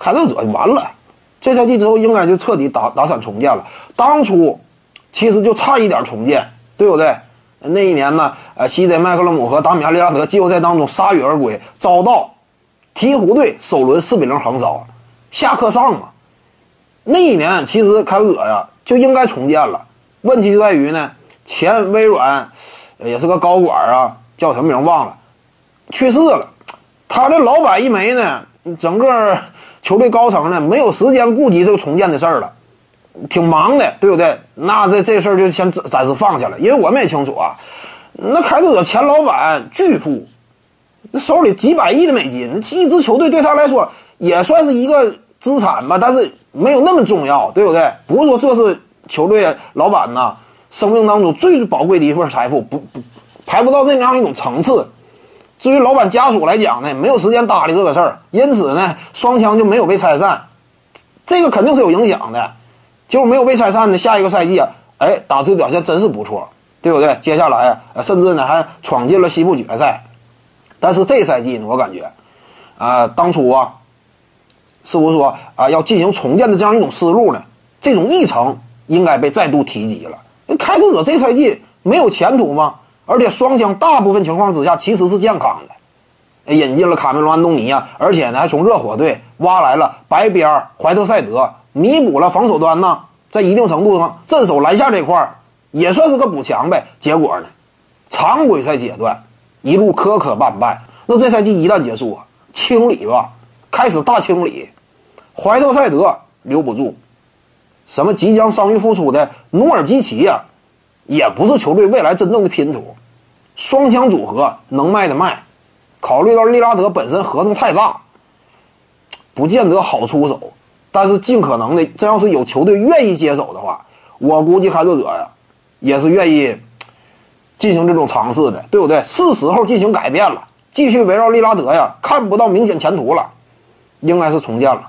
开拓者完了，这赛季之后应该就彻底打打散重建了。当初其实就差一点重建，对不对？那一年呢，呃，西德麦克勒姆和达米安利拉德季后赛当中铩羽而归，遭到鹈鹕队首轮四比零横扫，下课上嘛。那一年其实开拓者呀就应该重建了，问题就在于呢，前微软也是个高管啊，叫什么名忘了，去世了。他这老板一没呢，整个球队高层呢没有时间顾及这个重建的事儿了，挺忙的，对不对？那这这事儿就先暂时放下了，因为我们也清楚啊，那开拓者前老板巨富，那手里几百亿的美金，那一支球队对他来说也算是一个资产吧，但是。没有那么重要，对不对？不是说这是球队老板呐生命当中最宝贵的一份财富，不不排不到那样一种层次。至于老板家属来讲呢，没有时间搭理这个事儿，因此呢，双枪就没有被拆散。这个肯定是有影响的。结果没有被拆散的下一个赛季啊，哎，打出表现真是不错，对不对？接下来啊，甚至呢还闯进了西部决赛。但是这赛季呢，我感觉啊，当初啊。是不是说啊要进行重建的这样一种思路呢？这种议程应该被再度提及了。开拓者这赛季没有前途吗？而且双枪大部分情况之下其实是健康的，引进了卡梅隆·安东尼啊，而且呢还从热火队挖来了白边怀特塞德，弥补了防守端呢，在一定程度上镇守篮下这块也算是个补强呗。结果呢，常规赛阶段一路磕磕绊绊，那这赛季一旦结束啊，清理吧。开始大清理，怀特塞德留不住，什么即将伤愈复出的努尔基奇呀，也不是球队未来真正的拼图。双枪组合能卖的卖，考虑到利拉德本身合同太大，不见得好出手。但是尽可能的，真要是有球队愿意接手的话，我估计开拓者呀，也是愿意进行这种尝试的，对不对？是时候进行改变了，继续围绕利拉德呀，看不到明显前途了。应该是重建了。